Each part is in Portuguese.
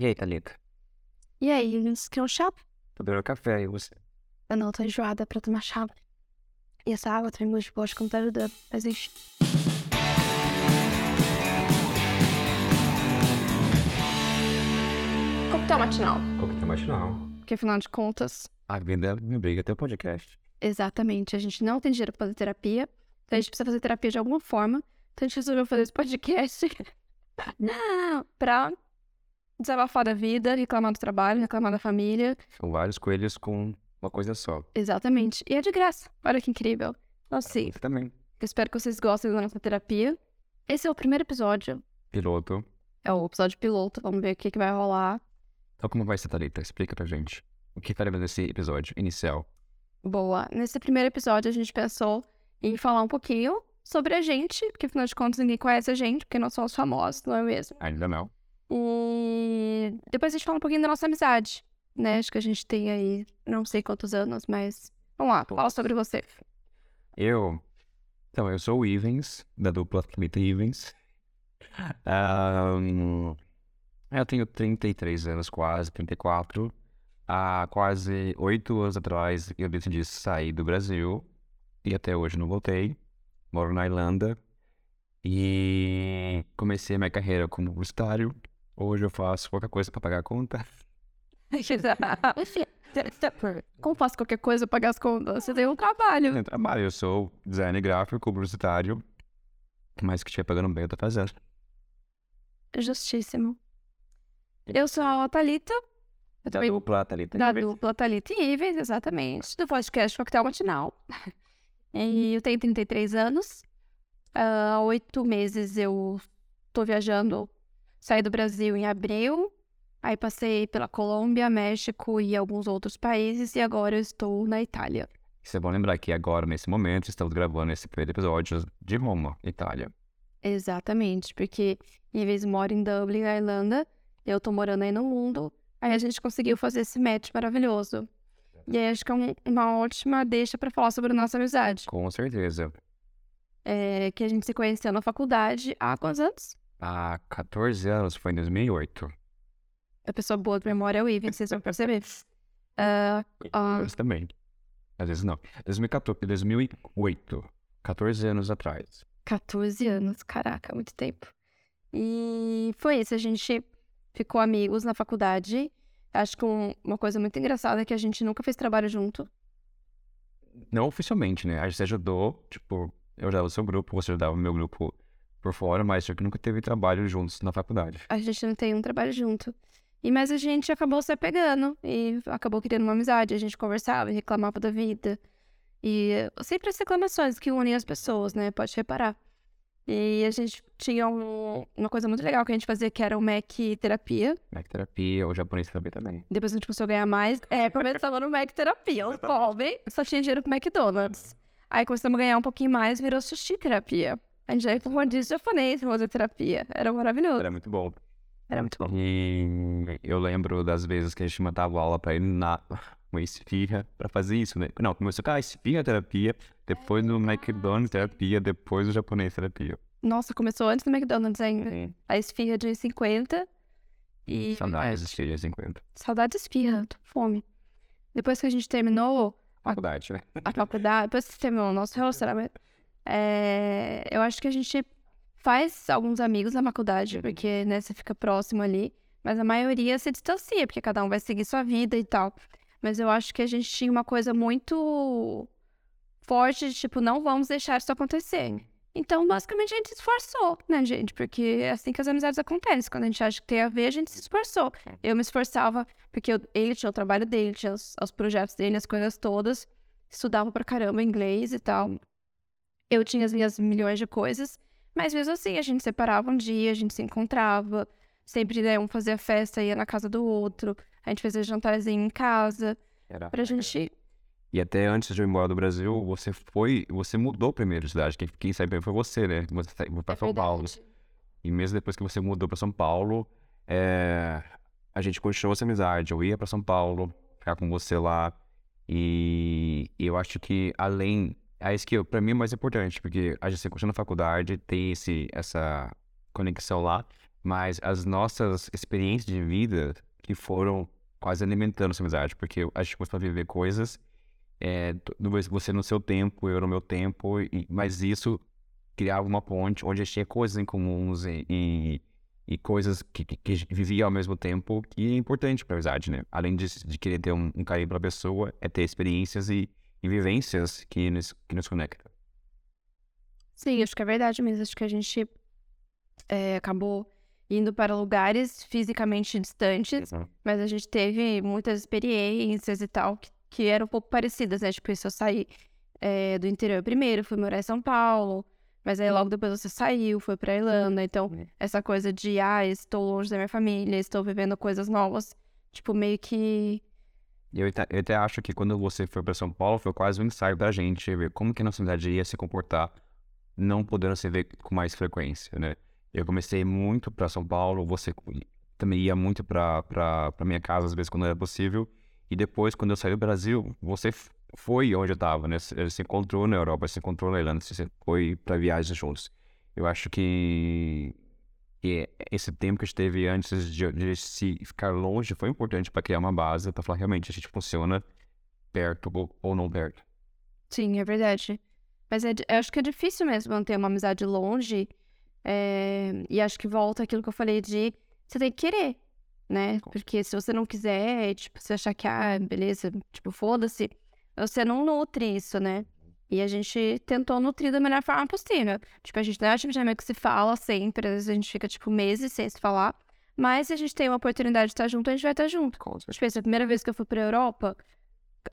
E aí, Thalita? E aí, Eles quer um chá? Tô bebendo café e você? Eu não, tô enjoada pra tomar chá. E essa água tem gosto de bosta que não tá ajudando. Mas enfim. Coquetel matinal. Coquetel matinal. Porque afinal de contas, A vida me briga até o podcast. exatamente, a gente não tem dinheiro pra fazer terapia. Então a gente precisa fazer terapia de alguma forma. Então a gente resolveu fazer esse podcast. não, pra desabafar da vida, reclamar do trabalho, reclamar da família. São vários coelhos com uma coisa só. Exatamente. E é de graça. Olha que incrível. Então, sim, Você também. eu espero que vocês gostem da nossa terapia. Esse é o primeiro episódio. Piloto. É o episódio piloto. Vamos ver o que, que vai rolar. Então como vai ser, Thalita? Explica pra gente. O que faremos nesse episódio inicial? Boa. Nesse primeiro episódio, a gente pensou em falar um pouquinho sobre a gente, porque afinal de contas ninguém conhece a gente, porque nós somos famosos, não é mesmo? Ainda não. E depois a gente fala um pouquinho da nossa amizade, né? Acho que a gente tem aí não sei quantos anos, mas vamos lá, fala sobre você. Eu. Então, eu sou o Ivens, da dupla Thalita Ivens. Ahn, eu tenho 33 anos, quase, 34. Há quase oito anos atrás eu decidi sair do Brasil e até hoje não voltei. Moro na Irlanda e comecei minha carreira como publicitário. Hoje eu faço qualquer coisa para pagar a conta. Como faço qualquer coisa pra pagar as contas? Você tem um trabalho. Eu trabalho, eu sou designer gráfico, publicitário, mas que estiver pagando bem eu tô fazendo. Justíssimo. Eu sou a Thalita, eu Da dupla Thalita da Ivens. dupla Thalita Ives, exatamente, do podcast Coquetel Matinal. E eu tenho 33 anos. Há oito meses eu tô viajando, saí do Brasil em abril, aí passei pela Colômbia, México e alguns outros países, e agora eu estou na Itália. Isso é bom lembrar que agora, nesse momento, estamos gravando esse primeiro episódio de Roma, Itália. Exatamente, porque em vez de morar em Dublin, na Irlanda, eu tô morando aí no mundo, aí a gente conseguiu fazer esse match maravilhoso. E aí acho que é um- uma ótima deixa pra falar sobre a nossa amizade. Com certeza. É, que a gente se conheceu na faculdade há quantos anos? Há 14 anos, foi em 2008. A pessoa boa de memória é o Ivan, vocês vão perceber. Ah, ah, Mas também. Às vezes não. 2014, 2008. 14 anos atrás. 14 anos, caraca, muito tempo. E foi isso, a gente ficou amigos na faculdade. Acho que um- uma coisa muito engraçada é que a gente nunca fez trabalho junto. Não oficialmente, né? A gente se ajudou, tipo, eu ajudava o seu grupo, você ajudava o meu grupo por fora, mas só que nunca teve trabalho juntos na faculdade. A gente não tem um trabalho junto. E mas a gente acabou se apegando e acabou criando uma amizade. A gente conversava e reclamava da vida. E sempre as reclamações que unem as pessoas, né? Pode reparar. E a gente tinha um- uma coisa muito legal que a gente fazia, que era o Mac Terapia. Mac terapia, o japonês também também. Depois a gente começou a ganhar mais. É, tava no Mac Terapia, os pobre, só tinha dinheiro pro McDonald's. Aí começamos a ganhar um pouquinho mais, virou Sushi Terapia. A gente já ia pro rodízio japonês, fazer terapia. Era maravilhoso. Era muito bom. Era muito bom. E eu lembro das vezes que a gente matava aula pra ir na uma esfirra pra fazer isso, né? Não, começou com a esfirra terapia, depois no McDonald's terapia, depois o japonês terapia. Nossa, começou antes do McDonald's ainda. A esfirra de 1,50. E. Saudades das esfirras 50. Saudade de esfirra, tô com fome. Depois que a gente terminou Faculdade, né? a faculdade, depois que terminou o nosso relacionamento, é, eu acho que a gente faz alguns amigos na faculdade, porque, né, você fica próximo ali, mas a maioria se distancia, porque cada um vai seguir sua vida e tal. Mas eu acho que a gente tinha uma coisa muito forte de, tipo, não vamos deixar isso acontecer. Então, basicamente, a gente se esforçou, né, gente? Porque é assim que as amizades acontecem. Quando a gente acha que tem a ver, a gente se esforçou. Eu me esforçava, porque eu- ele tinha o trabalho dele, tinha os, os projetos dele, as coisas todas. Estudava pra caramba inglês e tal. Eu tinha as minhas milhões de coisas. Mas mesmo assim, a gente separava um dia, a gente se encontrava. Sempre, né, um fazia festa, ia na casa do outro. A gente fazia jantarzinho em casa. Era. Pra gente... E até antes de eu ir embora do Brasil, você foi, você mudou primeiro de cidade. Quem, quem saiu primeiro foi você, né? Você saiu pra São Paulo. E mesmo depois que você mudou pra São Paulo, é, a gente continuou essa amizade. Eu ia pra São Paulo, ficar com você lá. E eu acho que além. É isso que pra mim é mais importante, porque a gente continua na faculdade, tem esse, essa conexão lá. mas as nossas experiências de vida que foram quase alimentando essa amizade, porque a gente começou a viver coisas, é, você no seu tempo, eu no meu tempo, e, mas isso criava uma ponte onde a gente tinha coisas em comuns e, e, e coisas que, que, que, a vivia ao mesmo tempo, que é importante para a amizade, né? Além de, de querer ter um, um carinho pela pessoa, é ter experiências e, e vivências que nos, que nos conectam. Sim, acho que é verdade mesmo. Acho que a gente é, acabou indo para lugares fisicamente distantes, uhum. mas a gente teve muitas experiências e tal que, que eram um pouco parecidas, né? Tipo, isso eu saí é, do interior primeiro, fui morar em São Paulo, mas aí logo depois você saiu, foi pra Irlanda. Então, uhum. essa coisa de, ah, estou longe da minha família, estou vivendo coisas novas, tipo, meio que. Eu eu até acho que quando você foi para São Paulo, foi quase um ensaio pra gente ver como que a nossa cidade ia se comportar, não podendo se ver com mais frequência, né? Eu comecei muito para São Paulo, você também ia muito para minha casa às vezes quando era possível. E depois, quando eu saí do Brasil, você foi onde eu estava, né? Você se encontrou na Europa, se encontrou na Irlanda, você foi para viagens juntos. Eu acho que, que esse tempo que a gente teve antes de, de se ficar longe foi importante para criar uma base, para falar realmente a gente funciona perto ou, ou não perto. Sim, é verdade. Mas é, eu acho que é difícil mesmo manter uma amizade longe é, e acho que volta aquilo que eu falei de você tem que querer, né? Porque se você não quiser, tipo, você achar que, ah, beleza, tipo, foda-se, você não nutre isso, né? E a gente tentou nutrir da melhor forma possível. Tipo, a gente não é o tipo de amigo que se fala sempre, às vezes a gente fica, tipo, meses sem se falar. Mas se a gente tem uma oportunidade de estar junto, a gente vai estar junto. Tipo, essa primeira vez que eu fui pra Europa,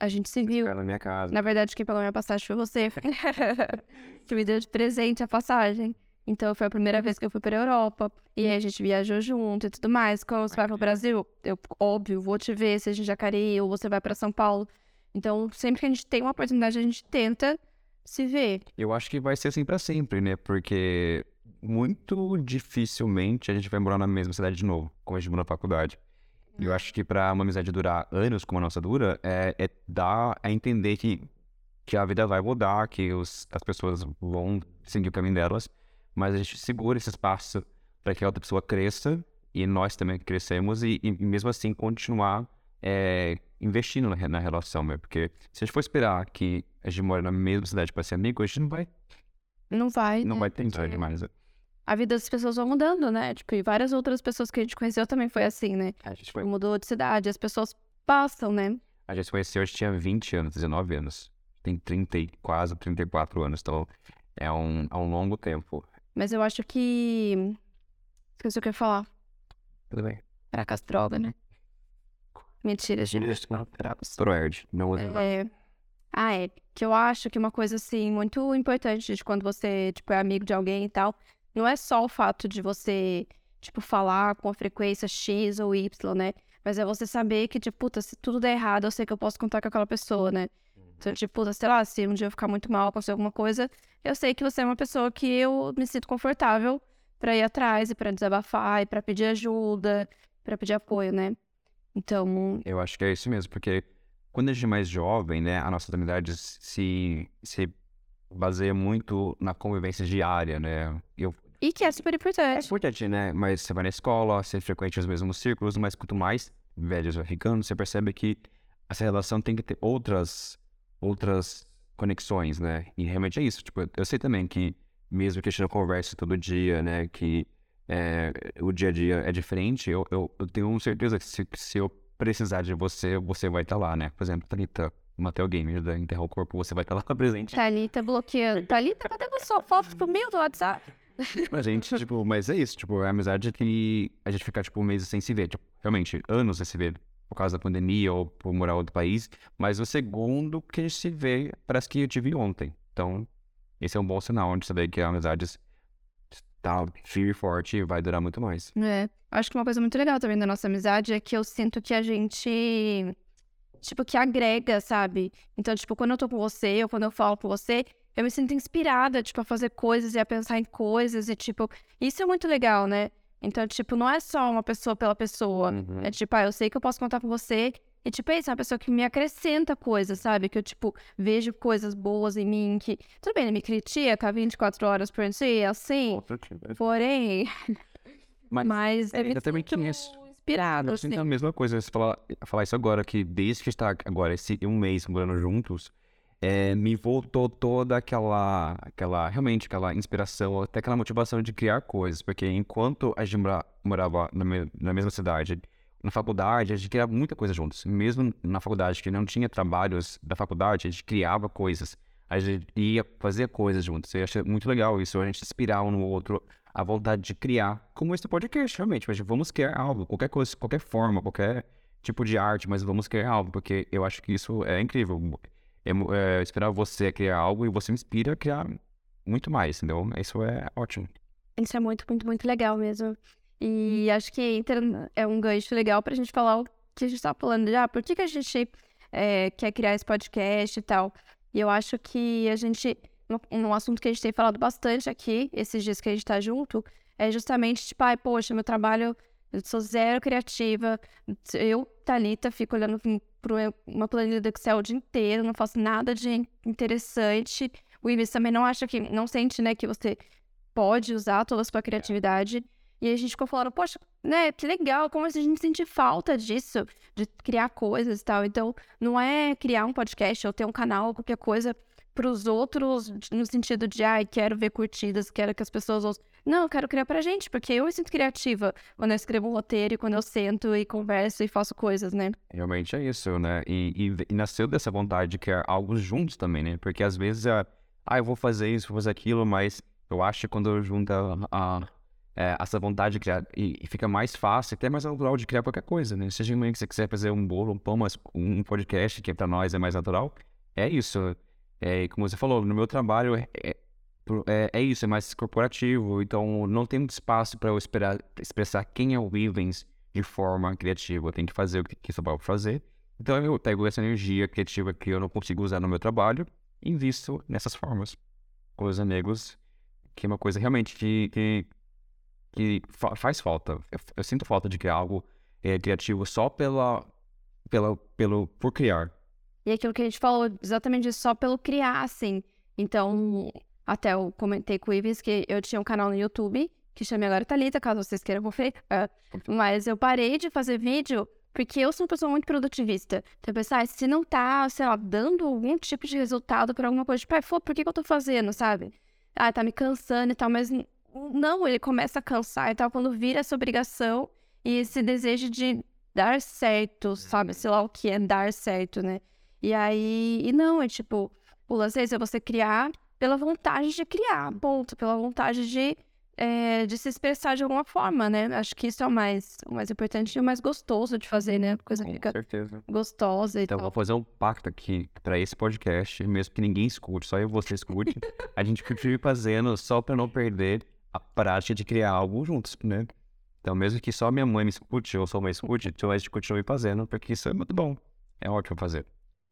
a gente se viu. na minha casa. Na verdade, quem pagou minha passagem foi você. que me deu de presente a passagem. Então foi a primeira vez que eu fui para a Europa. E aí a gente viajou junto e tudo mais. Quando você vai para o Brasil, eu, óbvio, vou te ver, seja em Jacareí ou você vai para São Paulo. Então, sempre que a gente tem uma oportunidade, a gente tenta se ver. Eu acho que vai ser assim para sempre, né? Porque muito dificilmente a gente vai morar na mesma cidade de novo, como a gente morou na faculdade. Eu acho que para uma amizade durar anos, como a nossa dura, é, é dar a entender que, que a vida vai mudar, que os, as pessoas vão seguir o caminho delas mas a gente segura esse espaço para que a outra pessoa cresça e nós também crescemos e, e mesmo assim continuar é, investindo na, na relação, né? porque se a gente for esperar que a gente mora na mesma cidade para ser amigo, a gente não vai. Não vai. Não né? vai tentar demais. Né? A vida das pessoas vai mudando, né? Tipo, e várias outras pessoas que a gente conheceu também foi assim, né? A gente foi... Mudou de cidade, as pessoas passam, né? A gente se conheceu, a gente tinha 20 anos, 19 anos. Tem 30 e quase 34 anos, então é um, é um longo tempo. Mas eu acho que. Esqueci o que eu ia falar. Tudo bem. Era com as drogas, né? Mentira, gente. Proerd, não é. Ah, é. Que eu acho que uma coisa, assim, muito importante de quando você, tipo, é amigo de alguém e tal, não é só o fato de você, tipo, falar com a frequência X ou Y, né? Mas é você saber que, tipo, puta, se tudo der errado, eu sei que eu posso contar com aquela pessoa, né? Então, tipo, sei lá, se um dia eu ficar muito mal, acontecer alguma coisa, eu sei que você é uma pessoa que eu me sinto confortável para ir atrás e para desabafar e para pedir ajuda, para pedir apoio, né? Então. Eu acho que é isso mesmo, porque quando a gente é mais jovem, né, a nossa amizade se, se baseia muito na convivência diária, né? Eu, e que é super importante. É importante, né? Mas você vai na escola, você frequenta os mesmos círculos, mas quanto mais velhos vai ficando, você percebe que essa relação tem que ter outras outras conexões, né? E realmente é isso. Tipo, eu sei também que, mesmo que a gente não converse todo dia, né? Que é, o dia a dia é diferente, eu, eu, eu tenho certeza que se, se, eu precisar de você, você vai estar lá, né? Por exemplo, Thalita, Mateo Gamer da Enterra o Corpo, você vai estar lá presente. Thalita bloqueando. Thalita, cadê a sua foto pro meio do WhatsApp? Mas a gente, tipo, mas é isso, tipo, é a amizade que a gente fica, tipo, meses sem se ver. Tipo, realmente, anos sem se ver por causa da pandemia ou por morar em outro país, mas o segundo que a gente se vê, parece que eu te vi ontem. Então, esse é um bom sinal você vê que a está firme e forte e vai durar muito mais. É. Acho que uma coisa muito legal também da nossa amizade é que eu sinto que a gente, tipo, que agrega, sabe? Então, tipo, quando eu tô com você ou quando eu falo com você, eu me sinto inspirada, tipo, a fazer coisas e a pensar em coisas e, tipo, isso é muito legal, né? Então, tipo, não é só uma pessoa pela pessoa. Uhum. É tipo, ah, eu sei que eu posso contar com você. E, tipo, é isso, é uma pessoa que me acrescenta coisas, sabe? Que eu, tipo, vejo coisas boas em mim, que... Tudo bem, ele me critica 24 horas por dia, assim. Porém... Mas, mas é, eu também conheço. Inspirado, assim. a mesma coisa, você falar, falar isso agora, que desde que está agora, esse um mês morando juntos, é, me voltou toda aquela, aquela, realmente aquela inspiração, até aquela motivação de criar coisas, porque enquanto a gente morava na, me, na mesma cidade, na faculdade, a gente criava muita coisa juntos. Mesmo na faculdade, que não tinha trabalhos da faculdade, a gente criava coisas. A gente ia fazer coisas juntos. Eu achei muito legal isso, a gente inspirar um no outro, a vontade de criar, como esse podcast, realmente. Mas vamos criar algo, qualquer coisa, qualquer forma, qualquer tipo de arte, mas vamos criar algo, porque eu acho que isso é incrível. É, é, esperar você criar algo e você me inspira a criar muito mais, entendeu? Isso é ótimo. Isso é muito, muito, muito legal mesmo. E acho que entra, é um gancho legal pra gente falar o que a gente tá falando de, ah, por que, que a gente é, quer criar esse podcast e tal. E eu acho que a gente, um assunto que a gente tem falado bastante aqui, esses dias que a gente tá junto, é justamente, tipo, ai, poxa, meu trabalho, eu sou zero criativa, eu, Thalita, fico olhando para uma planilha do Excel o dia inteiro, não faço nada de interessante. O Ibis também não acha que, não sente, né, que você pode usar toda a sua criatividade. E a gente ficou falando, poxa, né, que legal, como se a gente sentir falta disso, de criar coisas e tal. Então, não é criar um podcast ou ter um canal, qualquer coisa para os outros, no sentido de, ai, quero ver curtidas, quero que as pessoas ouçam. Não, eu quero criar pra gente, porque eu me sinto criativa quando eu escrevo um roteiro e quando eu sento e converso e faço coisas, né? Realmente é isso, né? E, e, e nasceu dessa vontade de criar algo juntos também, né? Porque às vezes, é, ah, eu vou fazer isso, vou fazer aquilo, mas eu acho que quando eu junto a, é, essa vontade de criar. E, e, fica mais fácil, até mais natural de criar qualquer coisa, né? Seja que você quiser fazer um bolo, um pão, mas um podcast, que para nós é mais natural, é isso. É, como você falou, no meu trabalho é, é, é, é isso, é mais corporativo, então não tem muito espaço para eu esperar, expressar quem é o Vivens de forma criativa. Eu tenho que fazer o que, que para fazer. Então eu pego essa energia criativa que eu não consigo usar no meu trabalho e invisto nessas formas. Com os amigos, que é uma coisa realmente que, que que fa faz falta. Eu, eu, sinto falta de criar algo é, criativo só pela, pela, pelo, por criar. E aquilo que a gente falou, exatamente só pelo criar, assim. Então, até eu comentei com o Ives que eu tinha um canal no YouTube, que chama agora Thalita, caso vocês queiram conferir. É, mas eu parei de fazer vídeo porque eu sou uma pessoa muito produtivista. Então, eu pensei, ah, se não tá, sei lá, dando algum tipo de resultado para alguma coisa, tipo, por que, que eu tô fazendo, sabe? Ah, tá me cansando e tal, mas não, ele começa a cansar e tal, quando vira essa obrigação e esse desejo de dar certo, sabe? Sei lá o que é dar certo, né? E aí, e não, é tipo, o lance é você criar pela vontade de criar, ponto, pela vontade de, é, de se expressar de alguma forma, né? Acho que isso é o mais, o mais importante e o mais gostoso de fazer, né? A coisa Com fica certeza. gostosa e então, tal. vou fazer um pacto aqui para esse podcast, mesmo que ninguém escute, só eu e você escute, a gente continue fazendo só para não perder a prática de criar algo juntos, né? Então, mesmo que só minha mãe me escute ou sua mãe escute, então a gente continue fazendo, porque isso é muito bom. É ótimo fazer.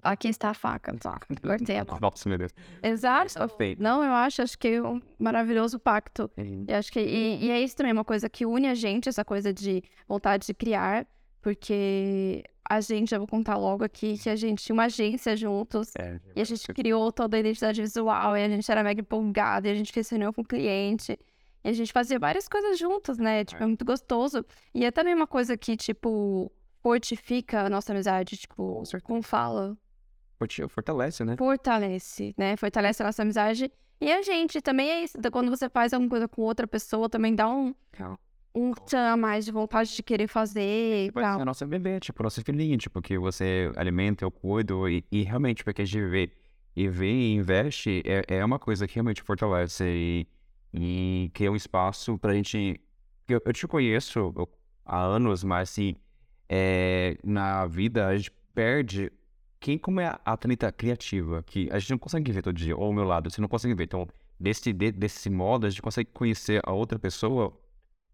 Aqui está a faca, tá? Nossa, meu Deus. Exato. Não, eu acho, acho que é um maravilhoso pacto. E acho que e, e, é isso também, uma coisa que une a gente, essa coisa de vontade de criar, porque a gente, já vou contar logo aqui, que a gente tinha uma agência juntos, é, e a gente criou toda a identidade visual, e a gente era mega empolgado, e a gente fez reunião com o cliente. E a gente fazia várias coisas juntas, né? Tipo, é muito gostoso. E é também uma coisa que, tipo, fortifica a nossa amizade, tipo, como fala? Fortalece, né? Fortalece, né? Fortalece a nossa amizade. E a gente também é isso. Quando você faz alguma coisa com outra pessoa, também dá um. Um tchan a mais de vontade de querer fazer. Tipo, a nossa bebê, tipo, nossa filhinha, tipo, que você alimenta, eu cuido. E, e realmente, porque a gente vê e vê e investe, é, é uma coisa que realmente fortalece. E e que é um espaço para a gente. Eu, eu, te conheço há anos, mas assim, é, na vida a gente perde quem como é a atleta criativa, que a gente não consegue ver todo dia, ou ao meu lado, você não consegue ver. Então, desse, de, desse modo, a gente consegue conhecer a outra pessoa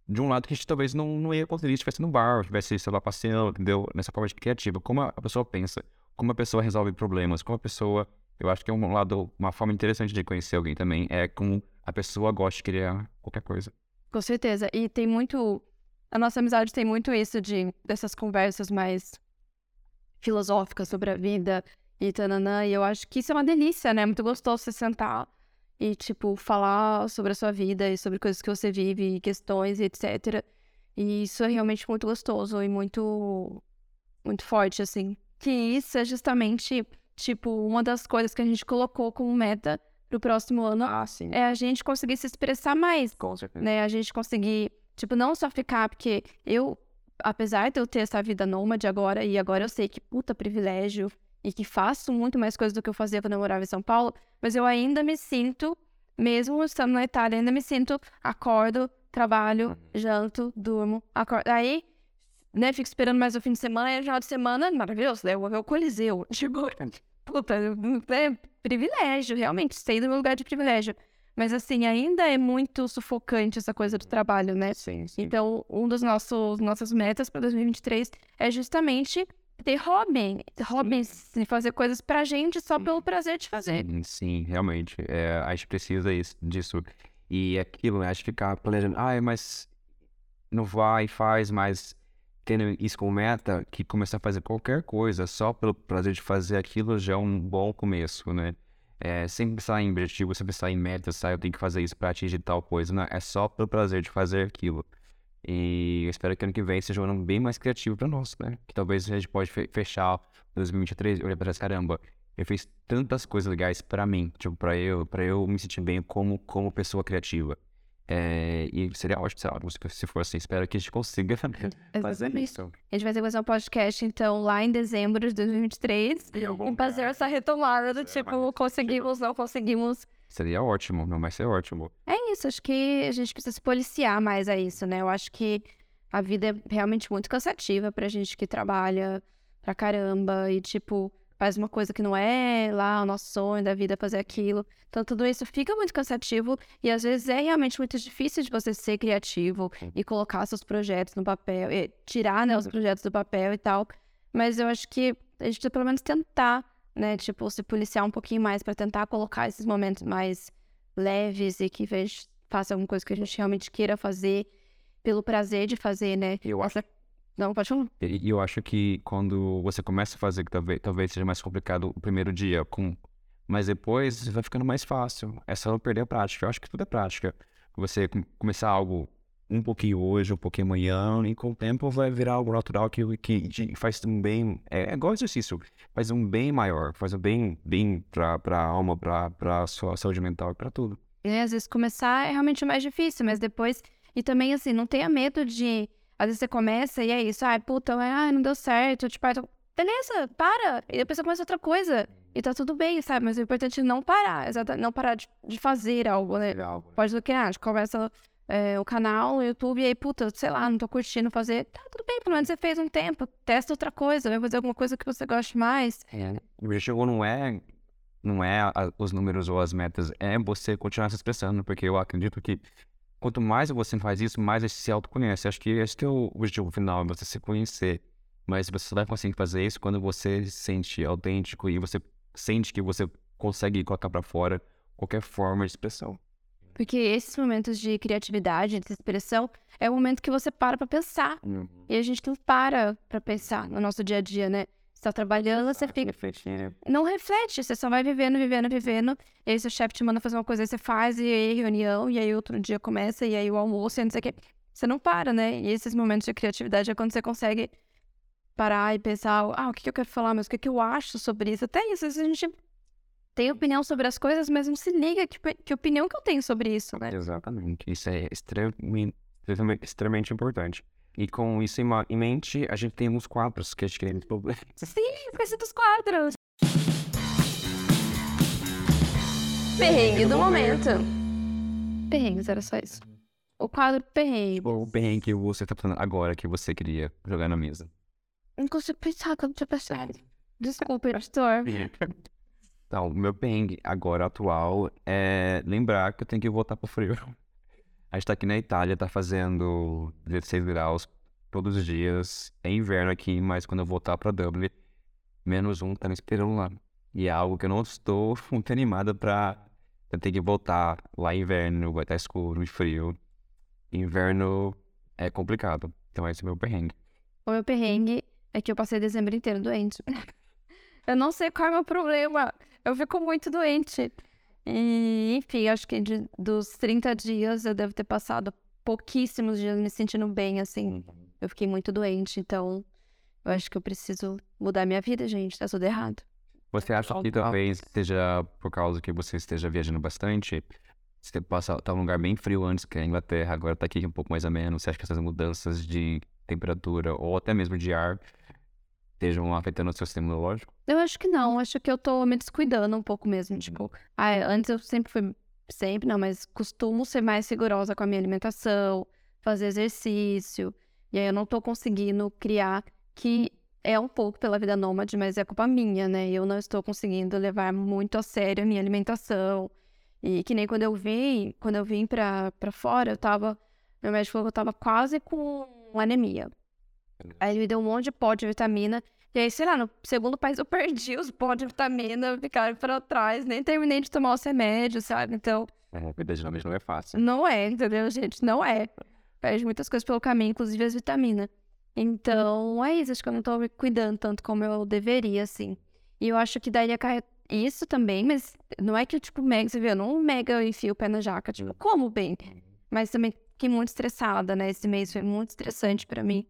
de um lado que a gente talvez não, não ia conseguir se estivesse no bar, estivesse, sei lá, passeando, entendeu? Nessa forma de criativa. Como a pessoa pensa, como a pessoa resolve problemas, como a pessoa. Eu acho que é um lado, uma forma interessante de conhecer alguém também, é como a pessoa gosta de criar qualquer coisa. Com certeza. E tem muito. A nossa amizade tem muito isso de dessas conversas mais filosóficas sobre a vida e tananã. E eu acho que isso é uma delícia, né? Muito gostoso você sentar e, tipo, falar sobre a sua vida e sobre coisas que você vive, questões e etc. E isso é realmente muito gostoso e muito, muito forte, assim. Que isso é justamente, tipo, uma das coisas que a gente colocou como meta pro próximo ano. Ah. É a gente conseguir se expressar mais, Com certeza. né? A gente conseguir, tipo, não só ficar, porque eu, apesar de eu ter essa vida nômade agora, e agora eu sei que puta privilégio, e que faço muito mais coisas do que eu fazia quando eu morava em São Paulo, mas eu ainda me sinto, mesmo estando na Itália, ainda me sinto, acordo, trabalho, Uhum. janto, durmo, acordo. Aí, né, fico esperando mais o fim de semana, e no final de semana, maravilhoso, né? Eu vou ver o Coliseu. Tipo, puta, é privilégio, realmente, sei do meu lugar de privilégio. Mas assim, ainda é muito sufocante essa coisa do trabalho, né? Sim, sim. Então, um dos nossos nossas metas para 2023 é justamente ter hobby, hobbies, e fazer coisas pra gente só pelo prazer de fazer. Sim, sim, realmente. É, a gente precisa is- disso. E aquilo, né? A gente ficar planejando, ai, mas não vai, faz, mas tendo isso como meta, que começar a fazer qualquer coisa só pelo prazer de fazer aquilo já é um bom começo, né? É, sem pensar em objetivo, sem pensar em metas, sabe? Eu tenho que fazer isso pra atingir tal coisa, né? É só pelo prazer de fazer aquilo. E eu espero que ano que vem seja um ano bem mais criativo pra nós, né? Que talvez a gente pode fe- fechar 2023 e olhar pra trás, caramba, eu fiz tantas coisas legais pra mim, tipo, pra eu, pra eu me sentir bem como, como pessoa criativa. É, e seria ótimo, sei lá, se- for assim, espero que a gente consiga fazer isso. A gente vai ter que fazer um podcast, então, lá em dezembro de 2023 e fazer essa retomada do tipo, conseguimos, não conseguimos. Seria ótimo, não vai ser ótimo. É isso, acho que a gente precisa se policiar mais a isso, né? Eu acho que a vida é realmente muito cansativa pra gente que trabalha pra caramba e, tipo, faz uma coisa que não é lá o nosso sonho da vida fazer aquilo. Então, tudo isso fica muito cansativo e às vezes é realmente muito difícil de você ser criativo e colocar seus projetos no papel, e tirar, né, os projetos do papel e tal. Mas eu acho que a gente precisa pelo menos tentar, né, tipo, se policiar um pouquinho mais pra tentar colocar esses momentos mais leves e que a gente faça alguma coisa que a gente realmente queira fazer pelo prazer de fazer, né? Eu acho, Essa- Não, pode falar. e eu acho que quando você começa a fazer, que talvez, talvez seja mais complicado o primeiro dia, com, mas depois vai ficando mais fácil. É só não perder a prática. Eu acho que tudo é prática. Você com- começar algo um pouquinho hoje, um pouquinho amanhã, e com o tempo vai virar algo natural que, que faz um bem. É, é igual exercício, faz um bem maior, faz um bem, bem pra, pra alma, pra, pra sua saúde mental e pra tudo. É, às vezes começar é realmente mais difícil, mas depois. E também, assim, não tenha medo de. Às vezes você começa e é isso, ai, puta, ai, não deu certo, tipo, ai, tô- beleza, para. E depois você começa outra coisa. E tá tudo bem, sabe? Mas o importante é não parar, exatamente, não parar de, de fazer algo, né? Pode do que, ah, a gente começa é, o canal, o YouTube, e aí, puta, sei lá, não tô curtindo fazer. Tá tudo bem, pelo menos você fez um tempo. Testa outra coisa, vai fazer alguma coisa que você goste mais. É, o objetivo não é, não é a- os números ou as metas, é você continuar se expressando, porque eu acredito que quanto mais você faz isso, mais você se autoconhece. Acho que esse que é o objetivo final, é você se conhecer. Mas você só vai conseguir fazer isso quando você se sente autêntico e você sente que você consegue colocar pra fora qualquer forma de expressão. Porque esses momentos de criatividade, de expressão, é o momento que você para pra pensar. E a gente não para pra pensar no nosso dia a dia, né? Você tá trabalhando, você fica. Refletir. Não reflete, você só vai vivendo, vivendo, vivendo. E aí seu chefe te manda fazer uma coisa, aí você faz, e aí reunião, e aí outro dia começa, e aí o almoço, e não sei o quê. Você não para, né? E esses momentos de criatividade é quando você consegue parar e pensar, ah, o que que eu quero falar, mas o que que eu acho sobre isso? Até isso, às vezes a gente tem opinião sobre as coisas, mas não se liga que, que opinião que eu tenho sobre isso, né? Exatamente. Isso é extremamente- extremamente importante. E com isso em, mente, a gente tem uns quadros que a gente quer Sim, esqueci dos quadros. Perrengue do momento. Perrengues, era só isso. O quadro perrengue. O bem que você tá falando agora que você queria jogar na mesa. Não consigo pensar que eu não tinha pensado. Desculpa, editor. Então, o meu perrengue agora atual é lembrar que eu tenho que voltar pro frio. A gente tá aqui na Itália, tá fazendo 16 graus todos os dias. É inverno aqui, mas quando eu voltar pra Dublin, menos um tá me esperando lá. E é algo que eu não estou muito animado pra ter que voltar lá inverno, vai estar escuro e frio. Inverno é complicado. Então esse é o meu perrengue. O meu perrengue é que eu passei dezembro inteiro doente. Eu não sei qual é o meu problema. Eu fico muito doente. E, enfim, acho que de- dos 30 dias eu devo ter passado pouquíssimos dias me sentindo bem, assim. Uhum. Eu fiquei muito doente, então eu acho que eu preciso mudar minha vida, gente. Tá tudo errado. Você acha que talvez seja por causa que você esteja viajando bastante? Você passa, tá num lugar bem frio antes que a Inglaterra, agora tá aqui um pouco mais ameno. Você acha que essas mudanças de temperatura ou até mesmo de ar estejam afetando o seu sistema imunológico? Eu acho que não, acho que eu tô me descuidando um pouco mesmo. Tipo, ah, antes eu sempre fui. Sempre não, mas costumo ser mais rigorosa com a minha alimentação, fazer exercício. E aí eu não tô conseguindo criar, que é um pouco pela vida nômade, mas é culpa minha, né? Eu não estou conseguindo levar muito a sério a minha alimentação. E que nem quando eu vim, quando eu vim pra, pra fora, eu tava. Meu médico falou que eu tava quase com anemia. Aí ele me deu um monte de pó de vitamina. E aí, sei lá, no segundo país eu perdi os pó de vitamina, ficaram pra trás, nem terminei de tomar os remédios, sabe? Então. É, cuidar de não é fácil. Não é, entendeu, gente? Não é. Perde muitas coisas pelo caminho, inclusive as vitaminas. Então, é isso. Acho que eu não tô me cuidando tanto como eu deveria, assim. E eu acho que daí acarreta isso também, mas não é que tipo, mega, você vê, eu não mega enfio o pé na jaca, tipo, como bem. Mas também fiquei muito estressada, né? Esse mês foi muito estressante pra mim.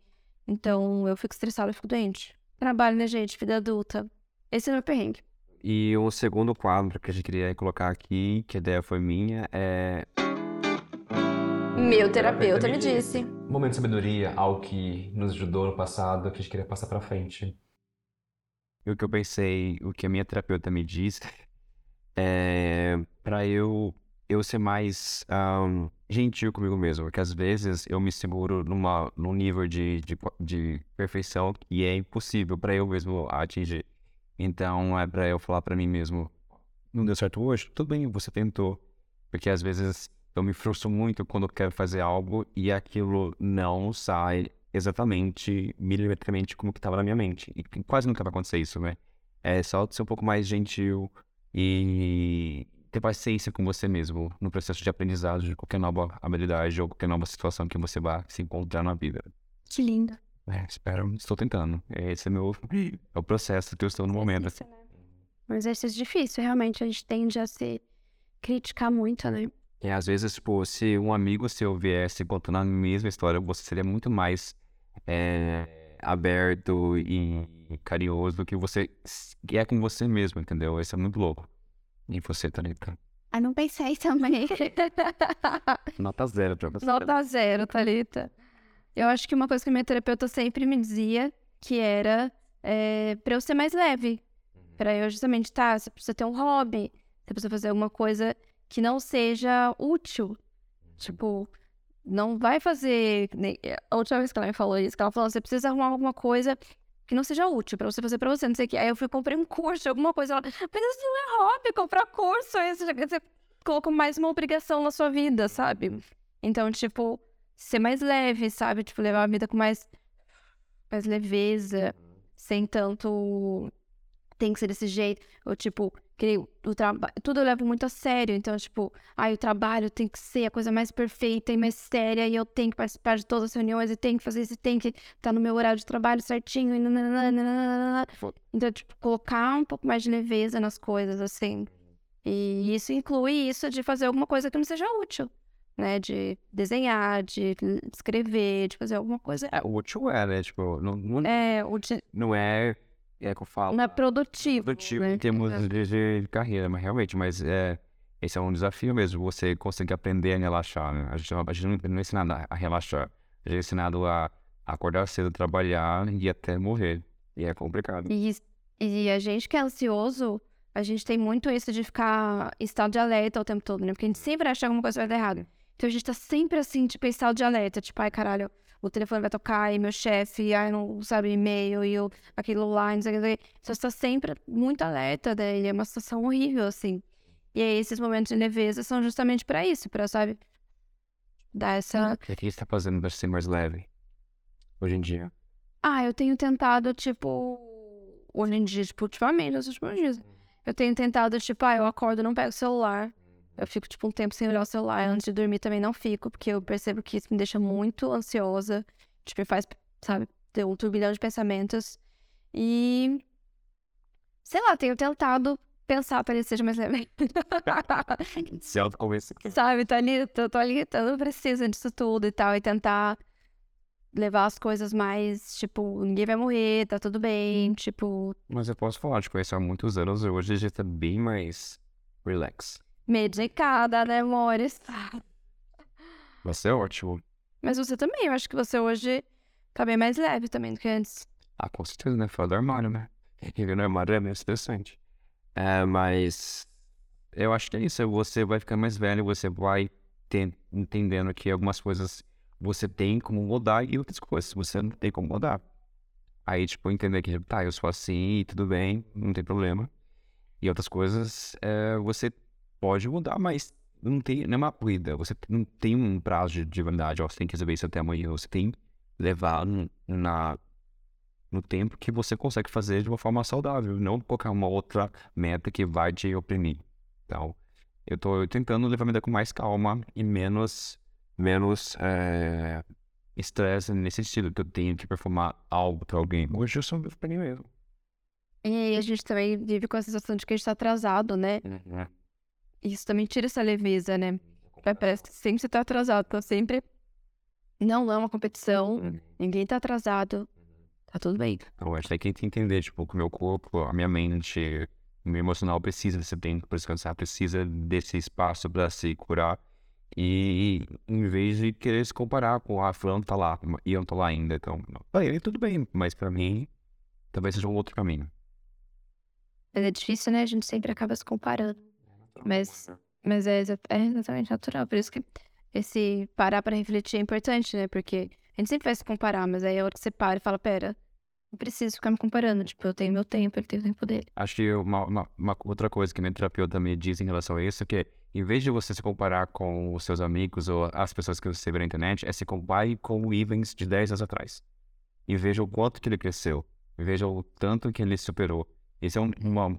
Então, eu fico estressada, eu fico doente. Trabalho, né, gente? Vida adulta. Esse é o meu perrengue. E o segundo quadro que a gente queria colocar aqui, que a ideia foi minha, é. Meu terapeuta me disse. Momento de sabedoria, algo que nos ajudou no passado, que a gente queria passar pra frente. E o que eu pensei, o que a minha terapeuta me disse, é pra eu, eu ser mais um, gentil comigo mesmo. Porque às vezes eu me seguro numa, num nível de, de, de perfeição que é impossível pra eu mesmo atingir. Então é pra eu falar pra mim mesmo: não deu certo hoje? Tudo bem, você tentou. Porque às vezes eu me frustro muito quando eu quero fazer algo e aquilo não sai exatamente, milimetricamente como que estava na minha mente. E quase nunca vai acontecer isso, né? É só ser um pouco mais gentil e ter paciência com você mesmo no processo de aprendizado de qualquer nova habilidade ou qualquer nova situação que você vá se encontrar na vida. Que lindo. É, espero, estou tentando. Esse é meu é o processo que eu estou no momento. Difícil, né? Um exercício difícil, realmente. A gente tende a se criticar muito, né? E às vezes, tipo, se um amigo seu viesse contando a mesma história, você seria muito mais é, aberto e carinhoso do que você é com você mesmo, entendeu? Isso é muito louco. E você, Thalita? Ah, não pensei também. Nota zero pra você. Nota zero, Thalita. Eu acho que uma coisa que minha terapeuta sempre me dizia que era é, pra eu ser mais leve. Pra eu justamente, tá, você precisa ter um hobby, você precisa fazer alguma coisa que não seja útil. Tipo, não vai fazer. A última vez que ela me falou isso, que ela falou: você precisa arrumar alguma coisa que não seja útil pra você fazer pra você, não sei o que. Aí eu fui comprei um curso, alguma coisa. Ela, mas isso não é hobby, comprar curso. Aí você, você colocou mais uma obrigação na sua vida, sabe? Então, tipo, ser mais leve, sabe? Tipo, levar a vida com mais, mais leveza, sem tanto. Tem que ser desse jeito. Ou, tipo, que o trabalho. Tudo eu levo muito a sério. Então, tipo, ai, o trabalho tem que ser a coisa mais perfeita e mais séria. E eu tenho que participar de todas as reuniões. E tenho que fazer isso. E tenho que estar tá no meu horário de trabalho certinho. E nananana. Então, tipo, colocar um pouco mais de leveza nas coisas, assim. E isso inclui isso de fazer alguma coisa que não seja útil. Né, de desenhar, de escrever, de fazer alguma coisa. É, útil é, né? Tipo, não, não, é, útil... não é é que eu falo. Não é produtivo. Produtivo né? em termos de, de carreira, mas realmente, mas é, esse é um desafio mesmo, você conseguir aprender a relaxar, né? A gente, a gente não, não é ensinado a relaxar, a gente é ensinado a acordar cedo, trabalhar e até morrer. E é complicado. E, e a gente que é ansioso, a gente tem muito isso de ficar em estado de alerta o tempo todo, né? Porque a gente sempre acha que alguma coisa vai dar errado. Então a gente tá sempre assim, tipo, em estado de alerta, tipo, ai caralho, o telefone vai tocar e meu chefe, ai, não sabe e-mail e eu, aquilo lá, não sei o que. Você está sempre muito alerta, né? E é uma situação horrível, assim. E aí, esses momentos de leveza são justamente para isso, para, sabe, dar essa. O que você está fazendo para ser mais leve hoje em dia? Ah, eu tenho tentado, tipo, hoje em dia, tipo, ultimamente, nos últimos dias. Eu tenho tentado, tipo, ah, eu acordo, não pego o celular. Eu fico, tipo, um tempo sem olhar o celular. Antes de dormir também não fico, porque eu percebo que isso me deixa muito ansiosa. Tipo, faz, sabe, ter um turbilhão de pensamentos. E. Sei lá, tenho tentado pensar para ele seja mais leve. Se autoconvencer. Sabe, tô ali, tô, tô ali, eu não preciso disso tudo e tal, e tentar levar as coisas mais, tipo, ninguém vai morrer, tá tudo bem, tipo, Mas eu posso falar, tipo, isso há muitos anos, hoje a gente tá bem mais relax. Medicada, né, amores? Vai ser ótimo. Mas você também, eu acho que você hoje tá bem mais leve também do que antes. Ah, com certeza, né? Fora do armário, né? Viver no armário é meio estressante. É, mas eu acho que é isso. Você vai ficar mais velho, você vai ter, entendendo que algumas coisas você tem como mudar e outras coisas você não tem como mudar. Aí, tipo, entender que, tá, eu sou assim e tudo bem, não tem problema. E outras coisas é, você pode mudar, mas não tem não é uma corrida. Você não tem um prazo de, de verdade, ó, você tem que resolver isso até amanhã. Você tem que levar no- na, no tempo que você consegue fazer de uma forma saudável, não colocar uma outra meta que vai te oprimir. Então, eu tô tentando levar a vida com mais calma e menos menos eh, estresse nesse sentido que eu tenho que performar algo pra alguém. Hoje eu só vivo pra mim mesmo. E aí a gente também vive com a sensação de que a gente tá atrasado, né? E Isso também tira essa leveza, né? Parece que sempre você tá atrasado, tá sempre. Não, não é uma competição, ninguém tá atrasado. Tá tudo bem. Eu acho que tem que entender, tipo, que o meu corpo, a minha mente, o meu emocional precisa desse tempo pra descansar, precisa desse espaço pra se curar. E em vez de querer se comparar com a fulano tá lá e eu não tô lá ainda, então, pra ele tudo bem, mas pra mim talvez seja um outro caminho. Mas é difícil, né? A gente sempre acaba se comparando. Mas, mas é, é exatamente natural. Por isso que esse parar pra refletir é importante, né? Porque a gente sempre vai se comparar, mas aí a hora que você para e fala, pera, não preciso ficar me comparando. Tipo, eu tenho meu tempo, ele tem o tempo dele. Acho que uma, uma- uma outra coisa que minha terapeuta me diz em relação a isso é que, em vez de você se comparar com os seus amigos ou as pessoas que você vê na internet, é se compare com o Ivens de 10 anos atrás. E veja o quanto que ele cresceu. E veja o tanto que ele superou. Isso é um- uma...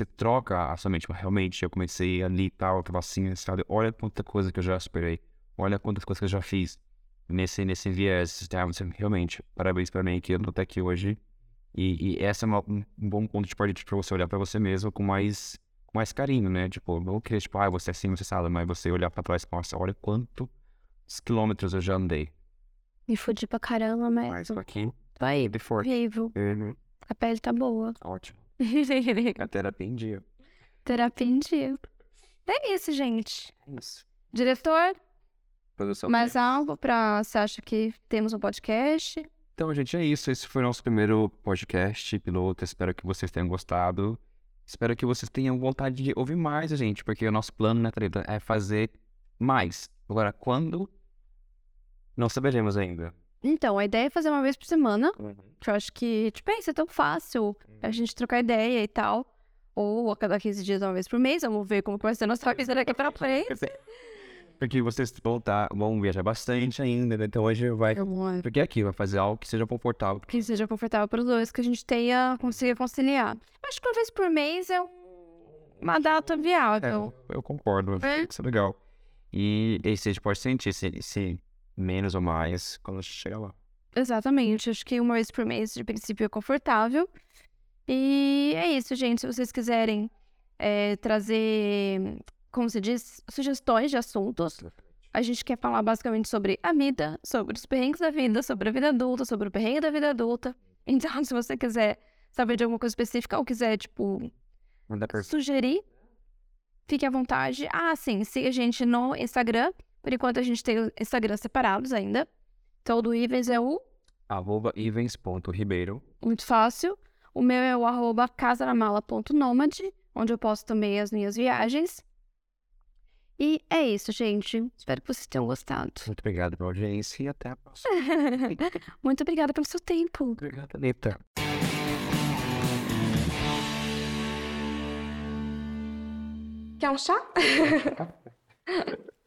Você troca a sua mente. Mas Realmente, eu comecei ali e tal, eu tava assim, sabe? Olha quanta coisa que eu já superei. Olha quantas coisas que eu já fiz nesse, nesse viés. Tá? Realmente, parabéns pra mim que eu tô até aqui hoje. E, e essa é uma- um, bom ponto de partida pra você olhar pra você mesmo com mais, com mais carinho, né? Tipo, não querer, tipo, ah, você é assim, você sabe, mas você olhar pra trás e nossa, olha quantos quilômetros eu já andei. Me fudi pra caramba, mas Mas tô aqui, tô aí, de forte. vivo. Uhum, A pele tá boa. Ótimo. A terapia em dia. Terapia em dia. É isso, gente. É Isso. Diretor, Produção. mais algo pra... Você acha que temos um podcast? Então, gente, é isso. Esse foi o nosso primeiro podcast piloto. Espero que vocês tenham gostado. Espero que vocês tenham vontade de ouvir mais, gente, porque o nosso plano, né, Thalita, é fazer mais. Agora, quando? Não saberemos ainda. Então, a ideia é fazer uma vez por semana. Que eu acho que, tipo, é isso, é tão fácil a gente trocar ideia e tal. Ou a cada 15 dias, uma vez por mês. Vamos ver como que vai ser a nossa vida daqui pra frente. Porque vocês vão, tá, vão viajar bastante ainda, né? Então hoje vai. Amor. Porque aqui vai fazer algo que seja confortável. Que seja confortável para os dois, que a gente tenha, consiga conciliar. Acho que uma vez por mês é um- uma data É, viável. eu concordo. É. Isso é legal. E esse a gente pode sentir se, se menos ou mais quando a gente chegar lá. Exatamente. Acho que uma vez por mês, de princípio, é confortável. E é isso, gente. Se vocês quiserem é, trazer, como se diz, sugestões de assuntos, a gente quer falar basicamente sobre a vida, sobre os perrengues da vida, sobre a vida adulta, sobre o perrengue da vida adulta. Então, se você quiser saber de alguma coisa específica ou quiser, tipo, sugerir, fique à vontade. Ah, sim, siga a gente no Instagram. Por enquanto, a gente tem o Instagram separados ainda. Então, o do Ivens é o Arroba ivens.ribeiro. muito fácil. O meu é o arroba onde eu posto também as minhas viagens. E é isso, gente. Espero que vocês tenham gostado. Muito obrigado pela audiência e até a próxima. Muito obrigada pelo seu tempo. Obrigado, Anitta. Quer um chá?